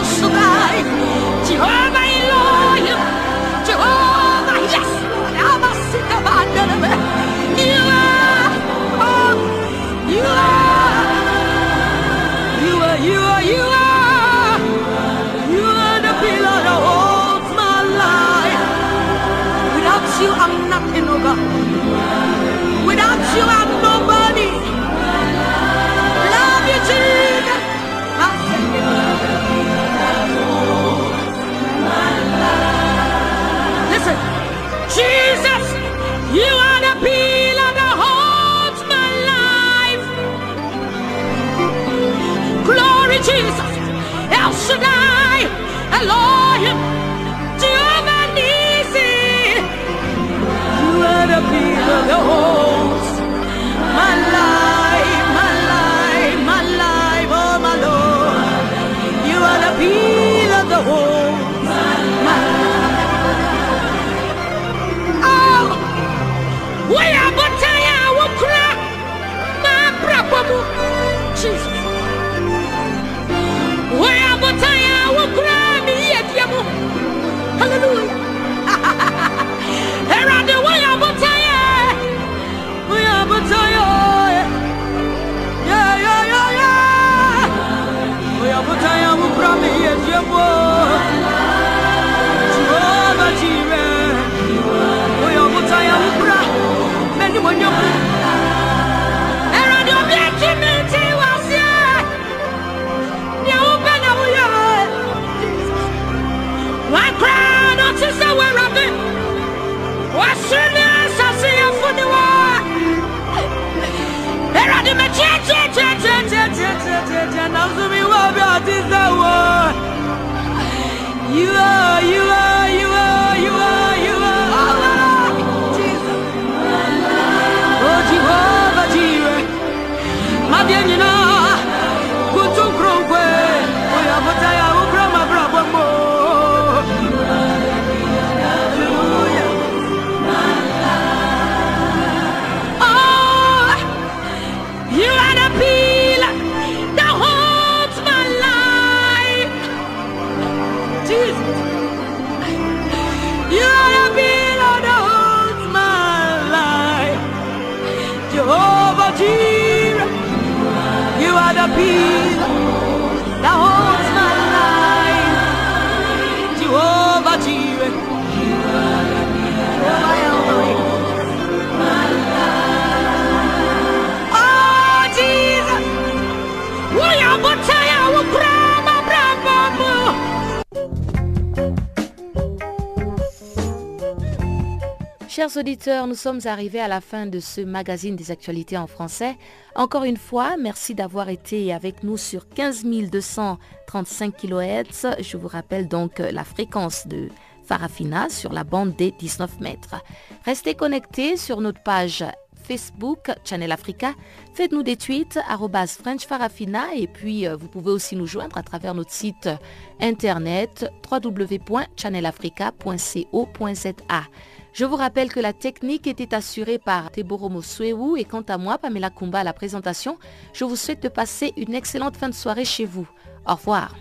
be Chers auditeurs, nous sommes arrivés à la fin de ce magazine des actualités en français. Encore une fois, merci d'avoir été avec nous sur 15 235 kHz. Je vous rappelle donc la fréquence de Farafina sur la bande des 19 mètres. Restez connectés sur notre page Facebook, Channel Africa. Faites-nous des tweets, French Farafina, et puis euh, vous pouvez aussi nous joindre à travers notre site internet www.channelafrica.co.za. Je vous rappelle que la technique était assurée par Teboromo Suewu et quant à moi, Pamela Kumba à la présentation, je vous souhaite de passer une excellente fin de soirée chez vous. Au revoir.